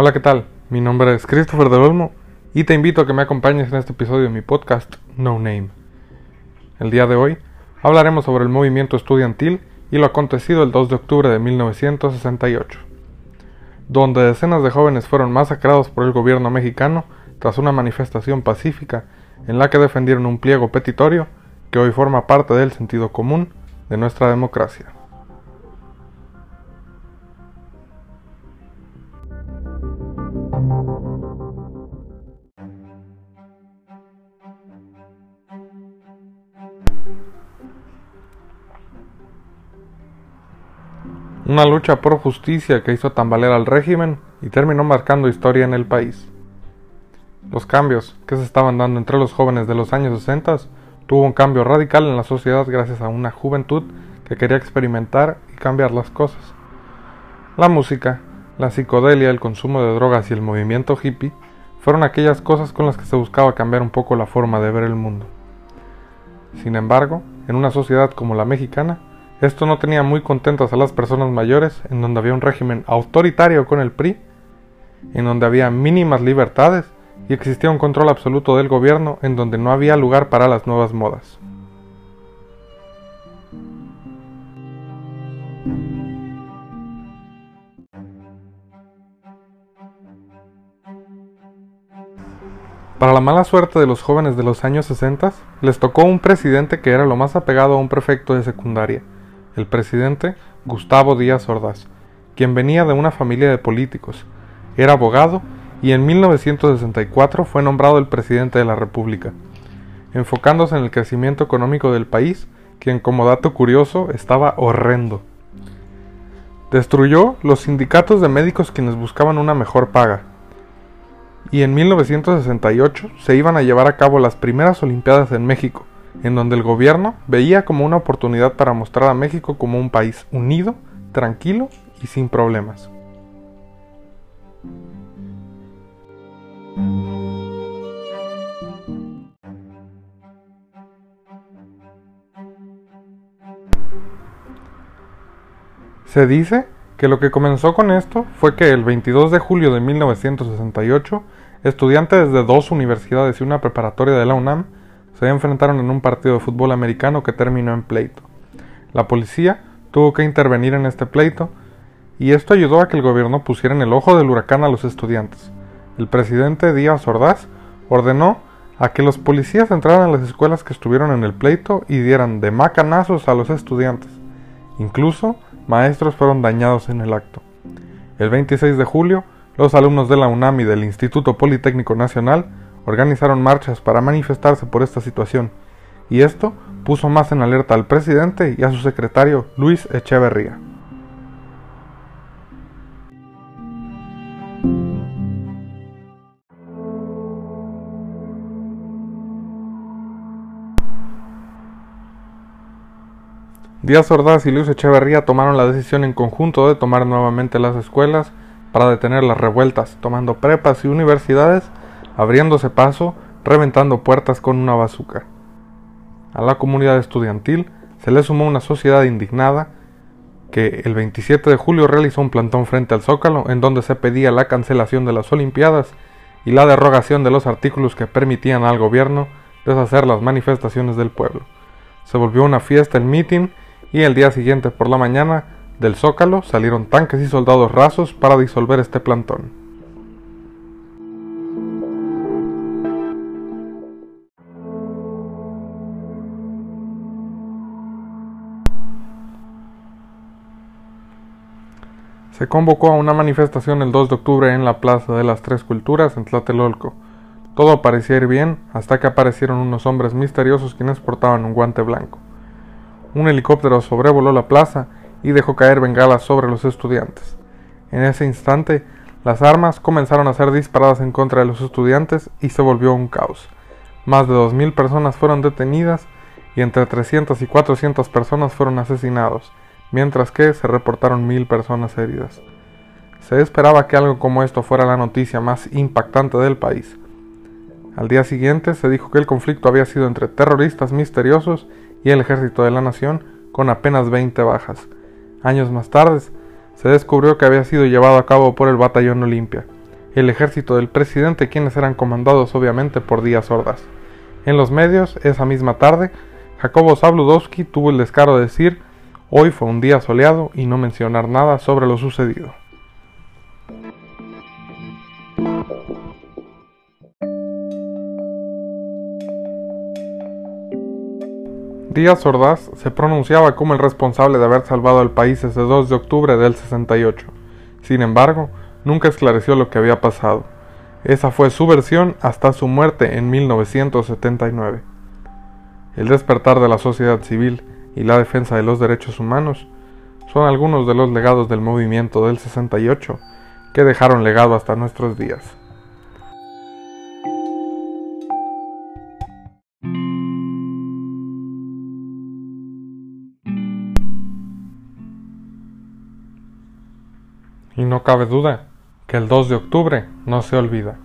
Hola, ¿qué tal? Mi nombre es Christopher Del Olmo y te invito a que me acompañes en este episodio de mi podcast No Name. El día de hoy hablaremos sobre el movimiento estudiantil y lo acontecido el 2 de octubre de 1968, donde decenas de jóvenes fueron masacrados por el gobierno mexicano tras una manifestación pacífica en la que defendieron un pliego petitorio que hoy forma parte del sentido común de nuestra democracia. Una lucha por justicia que hizo tambalear al régimen y terminó marcando historia en el país. Los cambios que se estaban dando entre los jóvenes de los años 60 tuvo un cambio radical en la sociedad gracias a una juventud que quería experimentar y cambiar las cosas. La música, la psicodelia, el consumo de drogas y el movimiento hippie fueron aquellas cosas con las que se buscaba cambiar un poco la forma de ver el mundo. Sin embargo, en una sociedad como la mexicana, esto no tenía muy contentas a las personas mayores, en donde había un régimen autoritario con el PRI, en donde había mínimas libertades y existía un control absoluto del gobierno en donde no había lugar para las nuevas modas. Para la mala suerte de los jóvenes de los años 60, les tocó un presidente que era lo más apegado a un prefecto de secundaria, el presidente Gustavo Díaz Ordaz, quien venía de una familia de políticos, era abogado y en 1964 fue nombrado el presidente de la República, enfocándose en el crecimiento económico del país, quien como dato curioso estaba horrendo. Destruyó los sindicatos de médicos quienes buscaban una mejor paga. Y en 1968 se iban a llevar a cabo las primeras Olimpiadas en México, en donde el gobierno veía como una oportunidad para mostrar a México como un país unido, tranquilo y sin problemas. Se dice que lo que comenzó con esto fue que el 22 de julio de 1968, estudiantes de dos universidades y una preparatoria de la UNAM se enfrentaron en un partido de fútbol americano que terminó en pleito. La policía tuvo que intervenir en este pleito y esto ayudó a que el gobierno pusiera en el ojo del huracán a los estudiantes. El presidente Díaz Ordaz ordenó a que los policías entraran a las escuelas que estuvieron en el pleito y dieran de macanazos a los estudiantes. Incluso maestros fueron dañados en el acto. El 26 de julio, los alumnos de la UNAM y del Instituto Politécnico Nacional organizaron marchas para manifestarse por esta situación, y esto puso más en alerta al presidente y a su secretario Luis Echeverría. Díaz Ordaz y Luis Echeverría tomaron la decisión en conjunto de tomar nuevamente las escuelas para detener las revueltas, tomando prepas y universidades abriéndose paso, reventando puertas con una bazuca. A la comunidad estudiantil se le sumó una sociedad indignada que el 27 de julio realizó un plantón frente al Zócalo en donde se pedía la cancelación de las Olimpiadas y la derogación de los artículos que permitían al gobierno deshacer las manifestaciones del pueblo. Se volvió una fiesta el mitin y el día siguiente por la mañana del Zócalo salieron tanques y soldados rasos para disolver este plantón. Se convocó a una manifestación el 2 de octubre en la Plaza de las Tres Culturas en Tlatelolco. Todo parecía ir bien hasta que aparecieron unos hombres misteriosos quienes portaban un guante blanco. Un helicóptero sobrevoló la plaza y dejó caer bengalas sobre los estudiantes. En ese instante, las armas comenzaron a ser disparadas en contra de los estudiantes y se volvió un caos. Más de 2.000 personas fueron detenidas y entre 300 y 400 personas fueron asesinados mientras que se reportaron mil personas heridas. Se esperaba que algo como esto fuera la noticia más impactante del país. Al día siguiente se dijo que el conflicto había sido entre terroristas misteriosos y el ejército de la nación, con apenas 20 bajas. Años más tarde, se descubrió que había sido llevado a cabo por el Batallón Olimpia. el ejército del presidente, quienes eran comandados obviamente por Díaz Ordaz. En los medios, esa misma tarde, Jacobo Zabludowski tuvo el descaro de decir, hoy fue un día soleado y no mencionar nada sobre lo sucedido. Díaz Ordaz se pronunciaba como el responsable de haber salvado al país ese 2 de octubre del 68. Sin embargo, nunca esclareció lo que había pasado. Esa fue su versión hasta su muerte en 1979. El despertar de la sociedad civil y la defensa de los derechos humanos son algunos de los legados del movimiento del 68 que dejaron legado hasta nuestros días. Y no cabe duda que el 2 de octubre no se olvida.